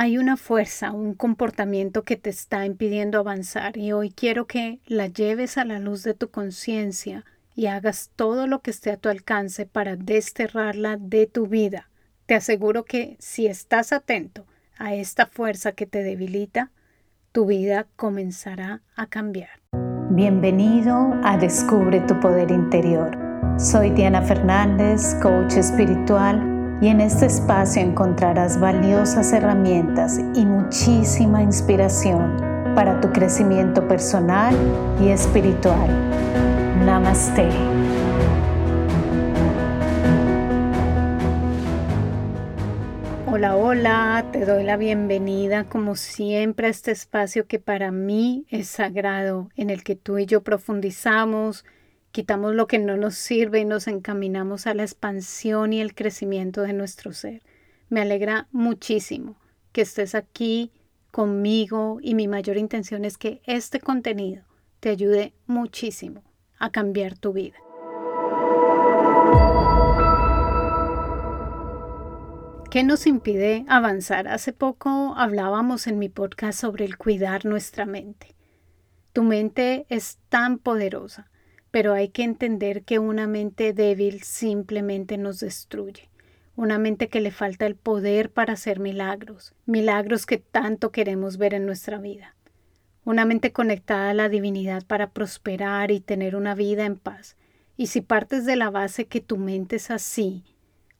hay una fuerza, un comportamiento que te está impidiendo avanzar y hoy quiero que la lleves a la luz de tu conciencia y hagas todo lo que esté a tu alcance para desterrarla de tu vida. Te aseguro que si estás atento a esta fuerza que te debilita, tu vida comenzará a cambiar. Bienvenido a Descubre tu Poder Interior. Soy Diana Fernández, coach espiritual y en este espacio encontrarás valiosas herramientas y muchísima inspiración para tu crecimiento personal y espiritual. Namaste. Hola, hola, te doy la bienvenida como siempre a este espacio que para mí es sagrado, en el que tú y yo profundizamos, Quitamos lo que no nos sirve y nos encaminamos a la expansión y el crecimiento de nuestro ser. Me alegra muchísimo que estés aquí conmigo y mi mayor intención es que este contenido te ayude muchísimo a cambiar tu vida. ¿Qué nos impide avanzar? Hace poco hablábamos en mi podcast sobre el cuidar nuestra mente. Tu mente es tan poderosa pero hay que entender que una mente débil simplemente nos destruye. Una mente que le falta el poder para hacer milagros, milagros que tanto queremos ver en nuestra vida. Una mente conectada a la divinidad para prosperar y tener una vida en paz. Y si partes de la base que tu mente es así,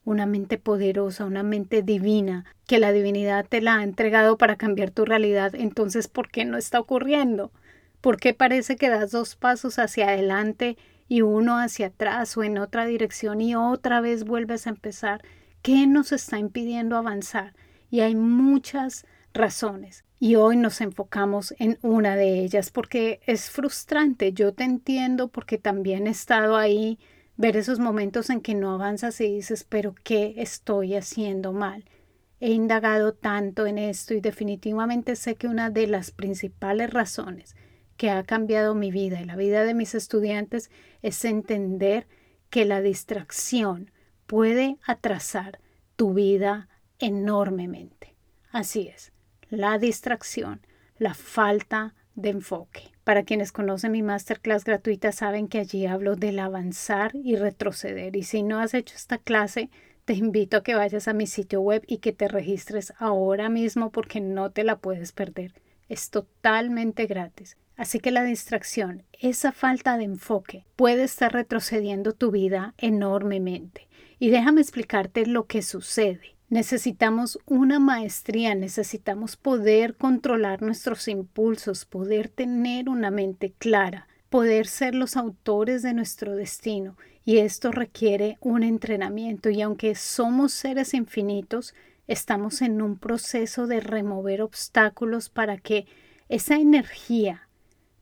una mente poderosa, una mente divina, que la divinidad te la ha entregado para cambiar tu realidad, entonces ¿por qué no está ocurriendo? ¿Por qué parece que das dos pasos hacia adelante y uno hacia atrás o en otra dirección y otra vez vuelves a empezar? ¿Qué nos está impidiendo avanzar? Y hay muchas razones. Y hoy nos enfocamos en una de ellas porque es frustrante. Yo te entiendo porque también he estado ahí, ver esos momentos en que no avanzas y dices, pero ¿qué estoy haciendo mal? He indagado tanto en esto y definitivamente sé que una de las principales razones que ha cambiado mi vida y la vida de mis estudiantes es entender que la distracción puede atrasar tu vida enormemente. Así es, la distracción, la falta de enfoque. Para quienes conocen mi masterclass gratuita saben que allí hablo del avanzar y retroceder. Y si no has hecho esta clase, te invito a que vayas a mi sitio web y que te registres ahora mismo porque no te la puedes perder. Es totalmente gratis. Así que la distracción, esa falta de enfoque, puede estar retrocediendo tu vida enormemente. Y déjame explicarte lo que sucede. Necesitamos una maestría, necesitamos poder controlar nuestros impulsos, poder tener una mente clara, poder ser los autores de nuestro destino. Y esto requiere un entrenamiento. Y aunque somos seres infinitos, estamos en un proceso de remover obstáculos para que esa energía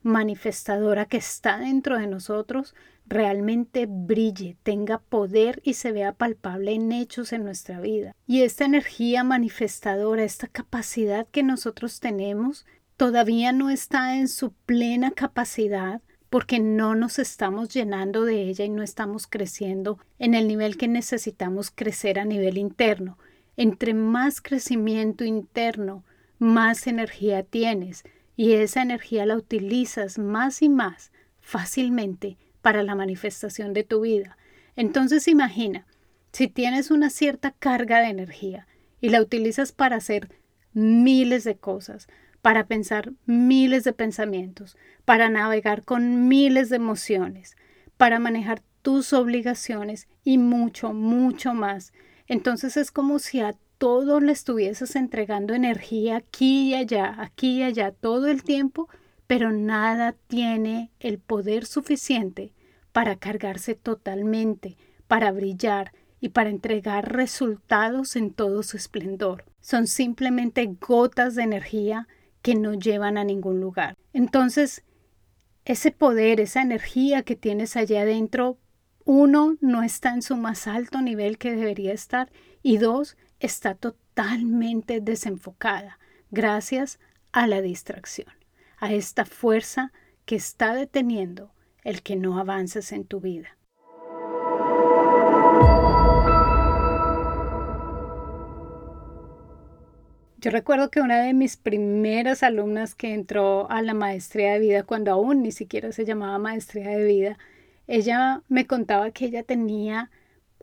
manifestadora que está dentro de nosotros realmente brille, tenga poder y se vea palpable en hechos en nuestra vida. Y esta energía manifestadora, esta capacidad que nosotros tenemos, todavía no está en su plena capacidad porque no nos estamos llenando de ella y no estamos creciendo en el nivel que necesitamos crecer a nivel interno. Entre más crecimiento interno, más energía tienes, y esa energía la utilizas más y más fácilmente para la manifestación de tu vida. Entonces imagina, si tienes una cierta carga de energía y la utilizas para hacer miles de cosas, para pensar miles de pensamientos, para navegar con miles de emociones, para manejar tus obligaciones y mucho, mucho más. Entonces es como si a todo le estuvieses entregando energía aquí y allá, aquí y allá, todo el tiempo, pero nada tiene el poder suficiente para cargarse totalmente, para brillar y para entregar resultados en todo su esplendor. Son simplemente gotas de energía que no llevan a ningún lugar. Entonces, ese poder, esa energía que tienes allá adentro, uno, no está en su más alto nivel que debería estar y dos, está totalmente desenfocada gracias a la distracción, a esta fuerza que está deteniendo el que no avances en tu vida. Yo recuerdo que una de mis primeras alumnas que entró a la maestría de vida, cuando aún ni siquiera se llamaba maestría de vida, ella me contaba que ella tenía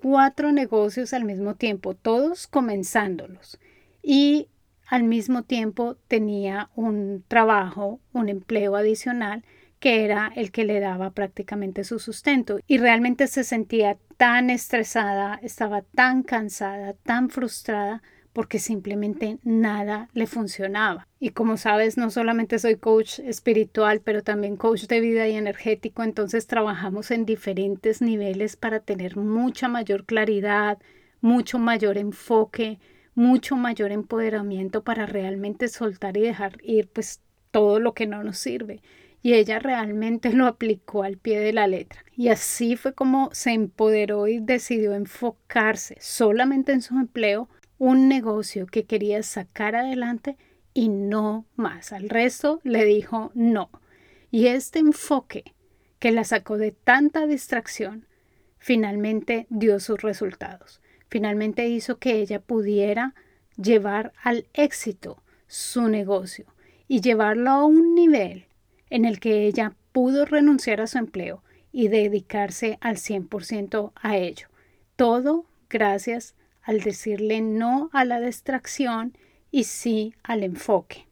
cuatro negocios al mismo tiempo, todos comenzándolos. Y al mismo tiempo tenía un trabajo, un empleo adicional que era el que le daba prácticamente su sustento. Y realmente se sentía tan estresada, estaba tan cansada, tan frustrada porque simplemente nada le funcionaba. Y como sabes, no solamente soy coach espiritual, pero también coach de vida y energético, entonces trabajamos en diferentes niveles para tener mucha mayor claridad, mucho mayor enfoque, mucho mayor empoderamiento para realmente soltar y dejar ir pues todo lo que no nos sirve. Y ella realmente lo aplicó al pie de la letra. Y así fue como se empoderó y decidió enfocarse solamente en su empleo un negocio que quería sacar adelante y no más. Al resto le dijo no. Y este enfoque que la sacó de tanta distracción finalmente dio sus resultados. Finalmente hizo que ella pudiera llevar al éxito su negocio y llevarlo a un nivel en el que ella pudo renunciar a su empleo y dedicarse al 100% a ello. Todo gracias al decirle no a la distracción y sí al enfoque.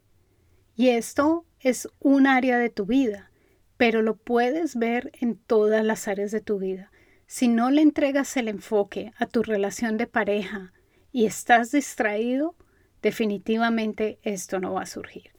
Y esto es un área de tu vida, pero lo puedes ver en todas las áreas de tu vida. Si no le entregas el enfoque a tu relación de pareja y estás distraído, definitivamente esto no va a surgir.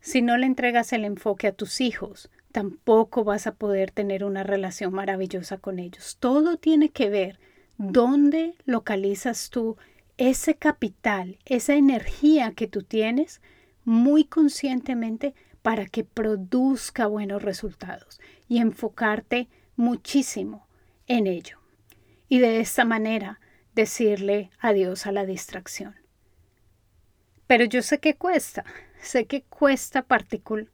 Si no le entregas el enfoque a tus hijos, tampoco vas a poder tener una relación maravillosa con ellos. Todo tiene que ver ¿Dónde localizas tú ese capital, esa energía que tú tienes muy conscientemente para que produzca buenos resultados y enfocarte muchísimo en ello? Y de esta manera decirle adiós a la distracción. Pero yo sé que cuesta, sé que cuesta particular,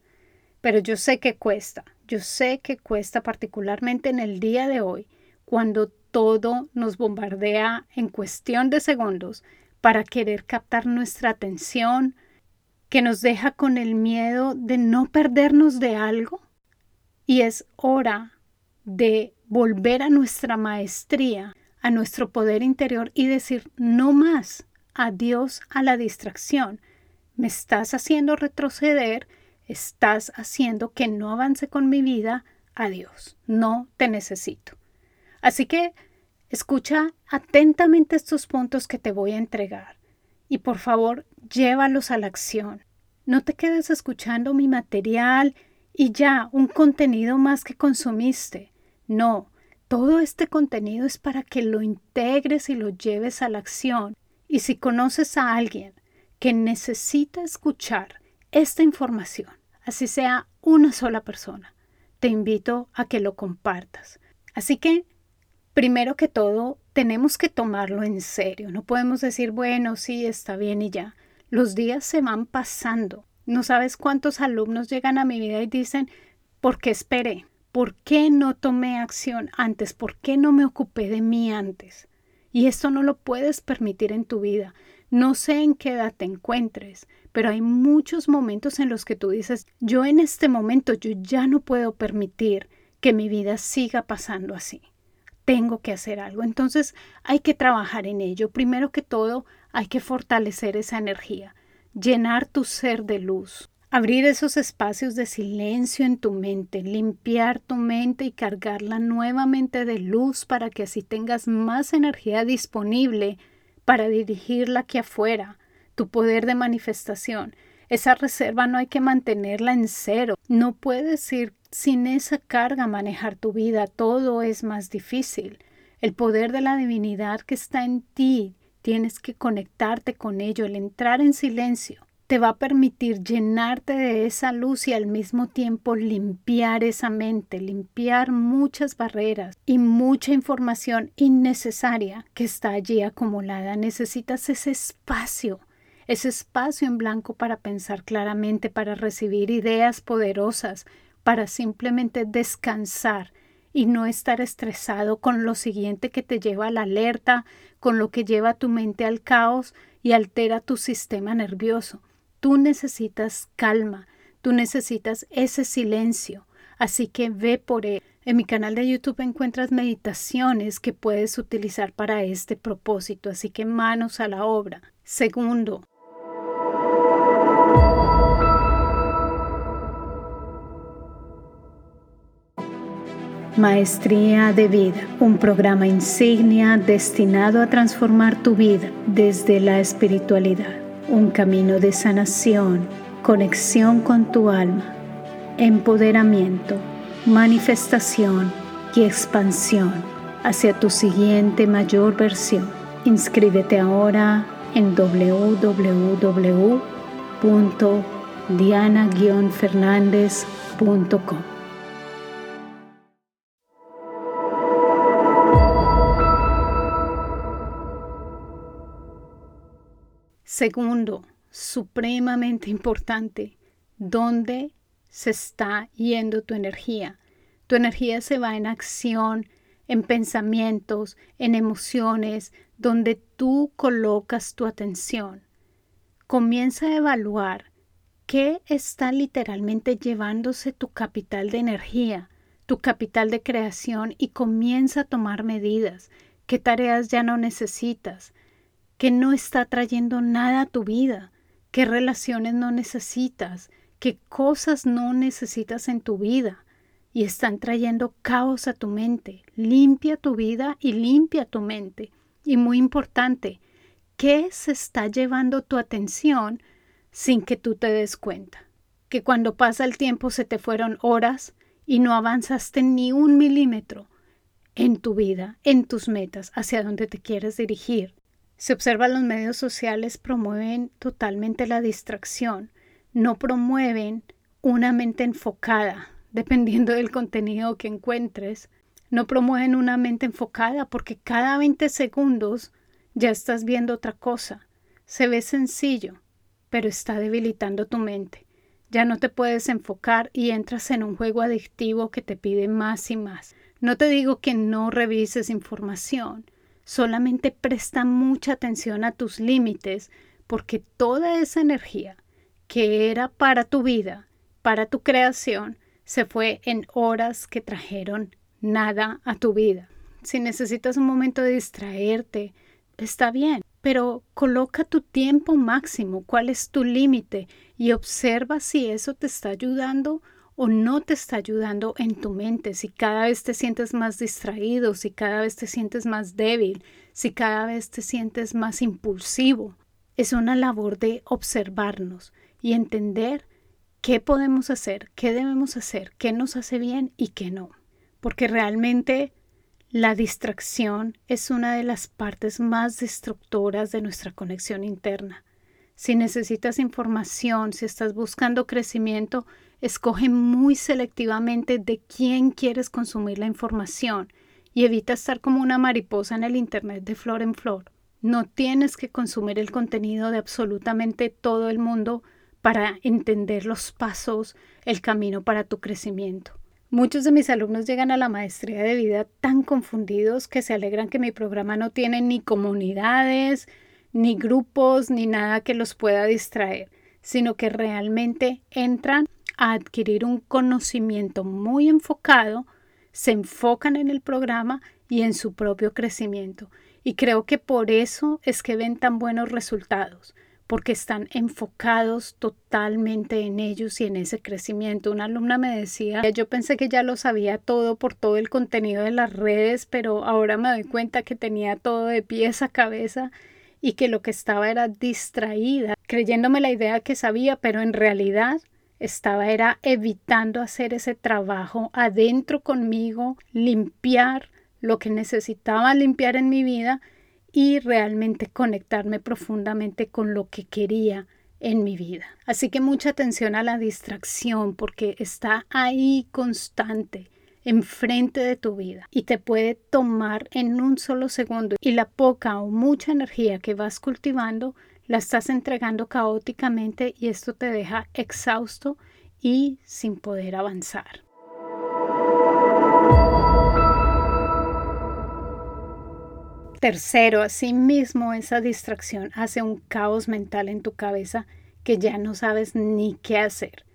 pero yo sé que cuesta, yo sé que cuesta particularmente en el día de hoy, cuando todo nos bombardea en cuestión de segundos para querer captar nuestra atención, que nos deja con el miedo de no perdernos de algo. Y es hora de volver a nuestra maestría, a nuestro poder interior y decir no más, adiós a la distracción. Me estás haciendo retroceder, estás haciendo que no avance con mi vida, adiós, no te necesito. Así que escucha atentamente estos puntos que te voy a entregar y por favor llévalos a la acción. No te quedes escuchando mi material y ya un contenido más que consumiste. No, todo este contenido es para que lo integres y lo lleves a la acción. Y si conoces a alguien que necesita escuchar esta información, así sea una sola persona, te invito a que lo compartas. Así que primero que todo, tenemos que tomarlo en serio. No podemos decir, bueno, sí, está bien y ya. Los días se van pasando. No sabes cuántos alumnos llegan a mi vida y dicen, ¿por qué esperé? ¿Por qué no tomé acción antes? ¿Por qué no me ocupé de mí antes? Y esto no lo puedes permitir en tu vida. No sé en qué edad te encuentres, pero hay muchos momentos en los que tú dices, yo en este momento yo ya no puedo permitir que mi vida siga pasando así tengo que hacer algo. Entonces hay que trabajar en ello. Primero que todo, hay que fortalecer esa energía, llenar tu ser de luz, abrir esos espacios de silencio en tu mente, limpiar tu mente y cargarla nuevamente de luz para que así tengas más energía disponible para dirigirla aquí afuera, tu poder de manifestación. Esa reserva no hay que mantenerla en cero. No puedes ir sin esa carga manejar tu vida, todo es más difícil. El poder de la divinidad que está en ti, tienes que conectarte con ello, el entrar en silencio te va a permitir llenarte de esa luz y al mismo tiempo limpiar esa mente, limpiar muchas barreras y mucha información innecesaria que está allí acumulada. Necesitas ese espacio, ese espacio en blanco para pensar claramente, para recibir ideas poderosas, para simplemente descansar y no estar estresado con lo siguiente que te lleva a la alerta, con lo que lleva tu mente al caos y altera tu sistema nervioso. Tú necesitas calma, tú necesitas ese silencio, así que ve por él. En mi canal de YouTube encuentras meditaciones que puedes utilizar para este propósito, así que manos a la obra. Segundo, Maestría de Vida, un programa insignia destinado a transformar tu vida desde la espiritualidad, un camino de sanación, conexión con tu alma, empoderamiento, manifestación y expansión hacia tu siguiente mayor versión. Inscríbete ahora en www.diana-fernandez.com. Segundo, supremamente importante, ¿dónde se está yendo tu energía? Tu energía se va en acción, en pensamientos, en emociones, donde tú colocas tu atención. Comienza a evaluar qué está literalmente llevándose tu capital de energía, tu capital de creación y comienza a tomar medidas, qué tareas ya no necesitas, que no está trayendo nada a tu vida, qué relaciones no necesitas, qué cosas no necesitas en tu vida y están trayendo caos a tu mente. Limpia tu vida y limpia tu mente. Y muy importante, ¿qué se está llevando tu atención sin que tú te des cuenta? Que cuando pasa el tiempo se te fueron horas y no avanzaste ni un milímetro en tu vida, en tus metas, hacia donde te quieres dirigir. Se observa los medios sociales promueven totalmente la distracción, no promueven una mente enfocada, dependiendo del contenido que encuentres, no promueven una mente enfocada porque cada 20 segundos ya estás viendo otra cosa. Se ve sencillo, pero está debilitando tu mente. Ya no te puedes enfocar y entras en un juego adictivo que te pide más y más. No te digo que no revises información, Solamente presta mucha atención a tus límites porque toda esa energía que era para tu vida, para tu creación, se fue en horas que trajeron nada a tu vida. Si necesitas un momento de distraerte, está bien, pero coloca tu tiempo máximo, cuál es tu límite y observa si eso te está ayudando o no te está ayudando en tu mente, si cada vez te sientes más distraído, si cada vez te sientes más débil, si cada vez te sientes más impulsivo. Es una labor de observarnos y entender qué podemos hacer, qué debemos hacer, qué nos hace bien y qué no. Porque realmente la distracción es una de las partes más destructoras de nuestra conexión interna. Si necesitas información, si estás buscando crecimiento, escoge muy selectivamente de quién quieres consumir la información y evita estar como una mariposa en el Internet de flor en flor. No tienes que consumir el contenido de absolutamente todo el mundo para entender los pasos, el camino para tu crecimiento. Muchos de mis alumnos llegan a la maestría de vida tan confundidos que se alegran que mi programa no tiene ni comunidades, ni grupos, ni nada que los pueda distraer, sino que realmente entran a adquirir un conocimiento muy enfocado, se enfocan en el programa y en su propio crecimiento. Y creo que por eso es que ven tan buenos resultados, porque están enfocados totalmente en ellos y en ese crecimiento. Una alumna me decía, yo pensé que ya lo sabía todo por todo el contenido de las redes, pero ahora me doy cuenta que tenía todo de pies a cabeza y que lo que estaba era distraída, creyéndome la idea que sabía, pero en realidad estaba era evitando hacer ese trabajo adentro conmigo, limpiar lo que necesitaba limpiar en mi vida y realmente conectarme profundamente con lo que quería en mi vida. Así que mucha atención a la distracción porque está ahí constante enfrente de tu vida y te puede tomar en un solo segundo y la poca o mucha energía que vas cultivando la estás entregando caóticamente y esto te deja exhausto y sin poder avanzar. Tercero, asimismo, esa distracción hace un caos mental en tu cabeza que ya no sabes ni qué hacer.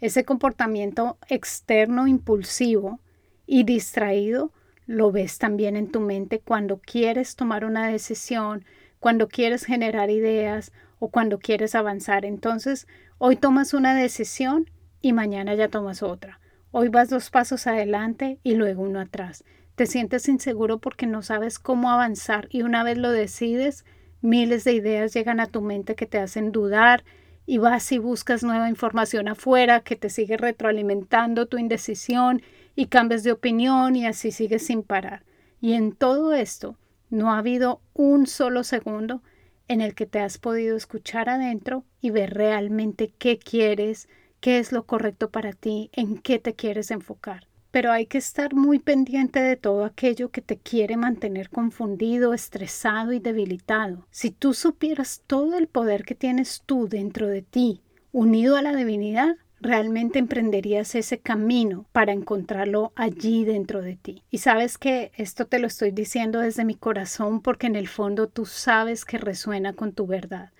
Ese comportamiento externo impulsivo y distraído lo ves también en tu mente cuando quieres tomar una decisión, cuando quieres generar ideas o cuando quieres avanzar. Entonces, hoy tomas una decisión y mañana ya tomas otra. Hoy vas dos pasos adelante y luego uno atrás. Te sientes inseguro porque no sabes cómo avanzar y una vez lo decides, miles de ideas llegan a tu mente que te hacen dudar y vas y buscas nueva información afuera que te sigue retroalimentando tu indecisión y cambias de opinión y así sigues sin parar. Y en todo esto no ha habido un solo segundo en el que te has podido escuchar adentro y ver realmente qué quieres, qué es lo correcto para ti, en qué te quieres enfocar. Pero hay que estar muy pendiente de todo aquello que te quiere mantener confundido, estresado y debilitado. Si tú supieras todo el poder que tienes tú dentro de ti, unido a la divinidad, realmente emprenderías ese camino para encontrarlo allí dentro de ti. Y sabes que esto te lo estoy diciendo desde mi corazón porque en el fondo tú sabes que resuena con tu verdad.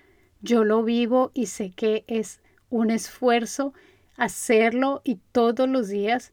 Yo lo vivo y sé que es un esfuerzo hacerlo y todos los días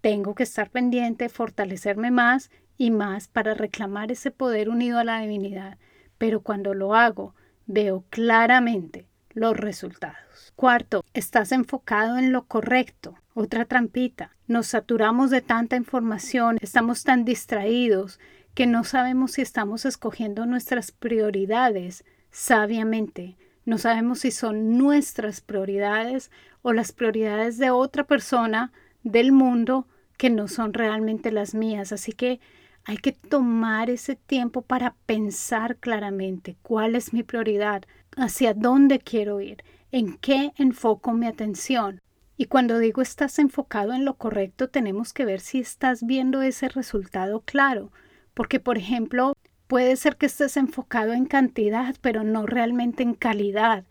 tengo que estar pendiente, fortalecerme más y más para reclamar ese poder unido a la divinidad. Pero cuando lo hago, veo claramente los resultados. Cuarto, estás enfocado en lo correcto. Otra trampita. Nos saturamos de tanta información, estamos tan distraídos que no sabemos si estamos escogiendo nuestras prioridades sabiamente. No sabemos si son nuestras prioridades o las prioridades de otra persona del mundo que no son realmente las mías. Así que hay que tomar ese tiempo para pensar claramente cuál es mi prioridad, hacia dónde quiero ir, en qué enfoco mi atención. Y cuando digo estás enfocado en lo correcto, tenemos que ver si estás viendo ese resultado claro, porque por ejemplo, puede ser que estés enfocado en cantidad, pero no realmente en calidad,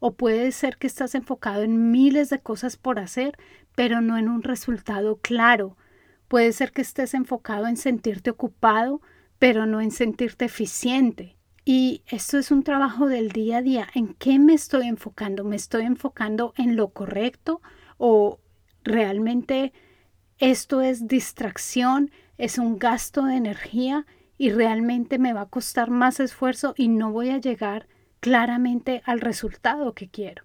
o puede ser que estás enfocado en miles de cosas por hacer, pero no en un resultado claro. Puede ser que estés enfocado en sentirte ocupado, pero no en sentirte eficiente. Y esto es un trabajo del día a día. ¿En qué me estoy enfocando? ¿Me estoy enfocando en lo correcto o realmente esto es distracción, es un gasto de energía y realmente me va a costar más esfuerzo y no voy a llegar claramente al resultado que quiero?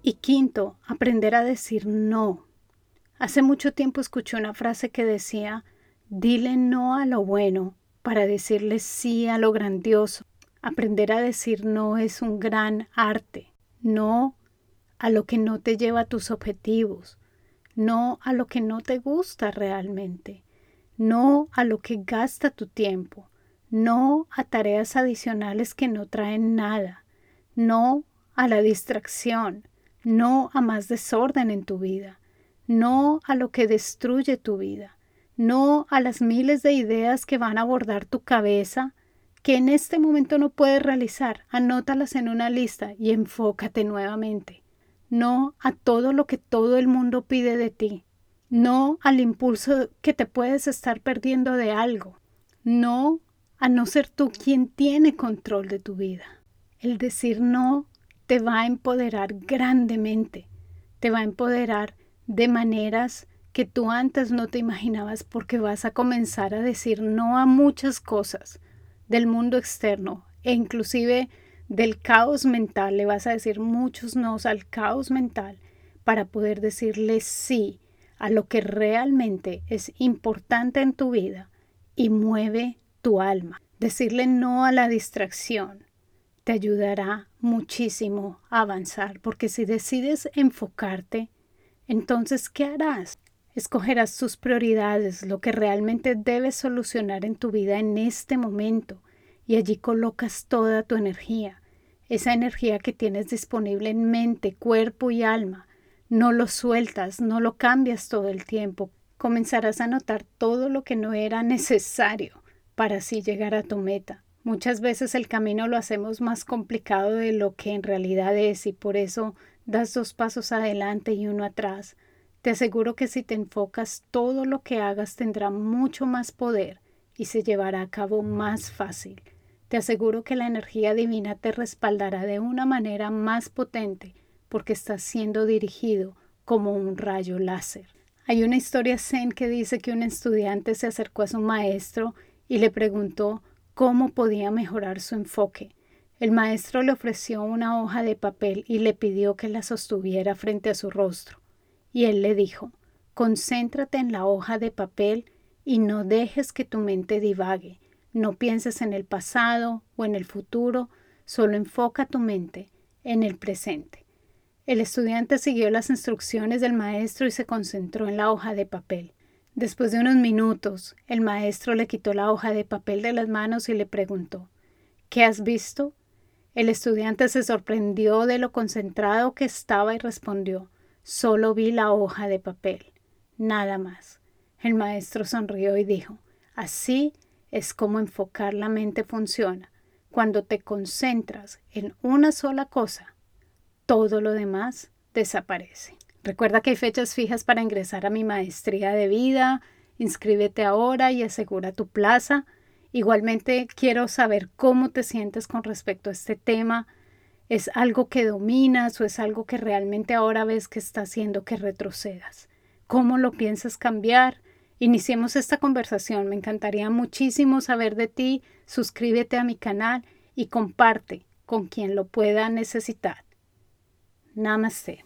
Y quinto, aprender a decir no. Hace mucho tiempo escuché una frase que decía, dile no a lo bueno para decirle sí a lo grandioso. Aprender a decir no es un gran arte. No a lo que no te lleva a tus objetivos. No a lo que no te gusta realmente. No a lo que gasta tu tiempo. No a tareas adicionales que no traen nada. No a la distracción. No a más desorden en tu vida no a lo que destruye tu vida, no a las miles de ideas que van a abordar tu cabeza que en este momento no puedes realizar. Anótalas en una lista y enfócate nuevamente. No a todo lo que todo el mundo pide de ti. No al impulso que te puedes estar perdiendo de algo. No a no ser tú quien tiene control de tu vida. El decir no te va a empoderar grandemente. Te va a empoderar de maneras que tú antes no te imaginabas porque vas a comenzar a decir no a muchas cosas del mundo externo e inclusive del caos mental. Le vas a decir muchos no al caos mental para poder decirle sí a lo que realmente es importante en tu vida y mueve tu alma. Decirle no a la distracción te ayudará muchísimo a avanzar porque si decides enfocarte entonces, ¿qué harás? Escogerás tus prioridades, lo que realmente debes solucionar en tu vida en este momento, y allí colocas toda tu energía, esa energía que tienes disponible en mente, cuerpo y alma. No lo sueltas, no lo cambias todo el tiempo. Comenzarás a notar todo lo que no era necesario para así llegar a tu meta. Muchas veces el camino lo hacemos más complicado de lo que en realidad es y por eso das dos pasos adelante y uno atrás. Te aseguro que si te enfocas, todo lo que hagas tendrá mucho más poder y se llevará a cabo más fácil. Te aseguro que la energía divina te respaldará de una manera más potente porque estás siendo dirigido como un rayo láser. Hay una historia zen que dice que un estudiante se acercó a su maestro y le preguntó cómo podía mejorar su enfoque. El maestro le ofreció una hoja de papel y le pidió que la sostuviera frente a su rostro y él le dijo, concéntrate en la hoja de papel y no dejes que tu mente divague, no pienses en el pasado o en el futuro, solo enfoca tu mente en el presente. El estudiante siguió las instrucciones del maestro y se concentró en la hoja de papel. Después de unos minutos, el maestro le quitó la hoja de papel de las manos y le preguntó ¿Qué has visto? El estudiante se sorprendió de lo concentrado que estaba y respondió Solo vi la hoja de papel, nada más. El maestro sonrió y dijo, así es como enfocar la mente funciona. Cuando te concentras en una sola cosa, todo lo demás desaparece. Recuerda que hay fechas fijas para ingresar a mi maestría de vida. Inscríbete ahora y asegura tu plaza. Igualmente quiero saber cómo te sientes con respecto a este tema ¿Es algo que dominas o es algo que realmente ahora ves que está haciendo que retrocedas? ¿Cómo lo piensas cambiar? Iniciemos esta conversación. Me encantaría muchísimo saber de ti. Suscríbete a mi canal y comparte con quien lo pueda necesitar. Namaste.